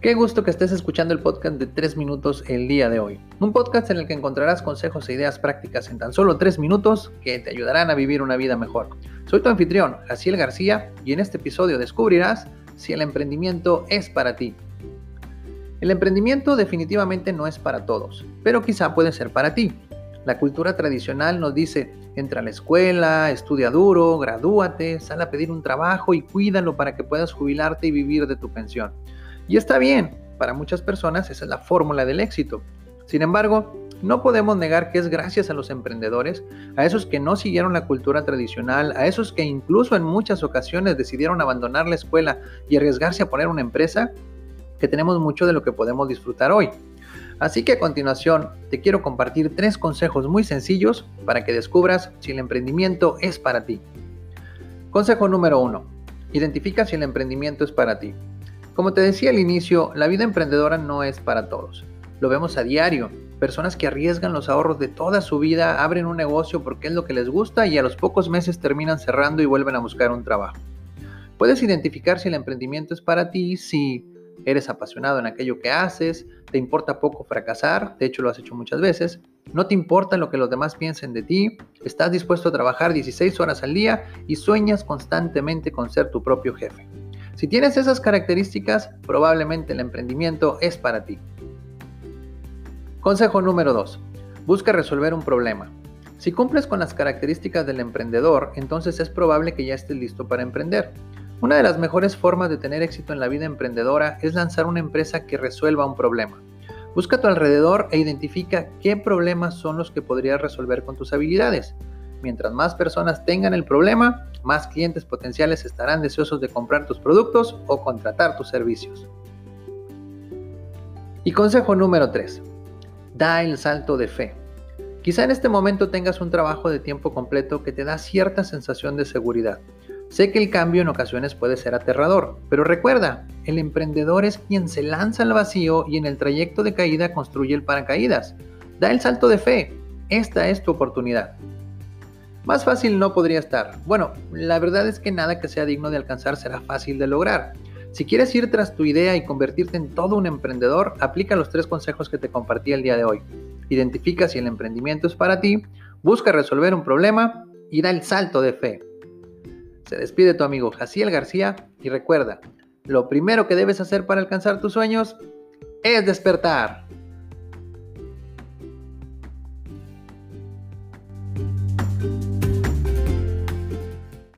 Qué gusto que estés escuchando el podcast de 3 minutos el día de hoy. Un podcast en el que encontrarás consejos e ideas prácticas en tan solo 3 minutos que te ayudarán a vivir una vida mejor. Soy tu anfitrión, Jaciel García, y en este episodio descubrirás si el emprendimiento es para ti. El emprendimiento definitivamente no es para todos, pero quizá puede ser para ti. La cultura tradicional nos dice, entra a la escuela, estudia duro, gradúate, sal a pedir un trabajo y cuídalo para que puedas jubilarte y vivir de tu pensión. Y está bien, para muchas personas esa es la fórmula del éxito. Sin embargo, no podemos negar que es gracias a los emprendedores, a esos que no siguieron la cultura tradicional, a esos que incluso en muchas ocasiones decidieron abandonar la escuela y arriesgarse a poner una empresa, que tenemos mucho de lo que podemos disfrutar hoy. Así que a continuación te quiero compartir tres consejos muy sencillos para que descubras si el emprendimiento es para ti. Consejo número uno. Identifica si el emprendimiento es para ti. Como te decía al inicio, la vida emprendedora no es para todos. Lo vemos a diario. Personas que arriesgan los ahorros de toda su vida, abren un negocio porque es lo que les gusta y a los pocos meses terminan cerrando y vuelven a buscar un trabajo. Puedes identificar si el emprendimiento es para ti si eres apasionado en aquello que haces, te importa poco fracasar, de hecho lo has hecho muchas veces, no te importa lo que los demás piensen de ti, estás dispuesto a trabajar 16 horas al día y sueñas constantemente con ser tu propio jefe. Si tienes esas características, probablemente el emprendimiento es para ti. Consejo número 2. Busca resolver un problema. Si cumples con las características del emprendedor, entonces es probable que ya estés listo para emprender. Una de las mejores formas de tener éxito en la vida emprendedora es lanzar una empresa que resuelva un problema. Busca a tu alrededor e identifica qué problemas son los que podrías resolver con tus habilidades. Mientras más personas tengan el problema, más clientes potenciales estarán deseosos de comprar tus productos o contratar tus servicios. Y consejo número 3. Da el salto de fe. Quizá en este momento tengas un trabajo de tiempo completo que te da cierta sensación de seguridad. Sé que el cambio en ocasiones puede ser aterrador, pero recuerda, el emprendedor es quien se lanza al vacío y en el trayecto de caída construye el paracaídas. Da el salto de fe. Esta es tu oportunidad. Más fácil no podría estar. Bueno, la verdad es que nada que sea digno de alcanzar será fácil de lograr. Si quieres ir tras tu idea y convertirte en todo un emprendedor, aplica los tres consejos que te compartí el día de hoy. Identifica si el emprendimiento es para ti, busca resolver un problema y da el salto de fe. Se despide tu amigo Jaciel García y recuerda, lo primero que debes hacer para alcanzar tus sueños es despertar.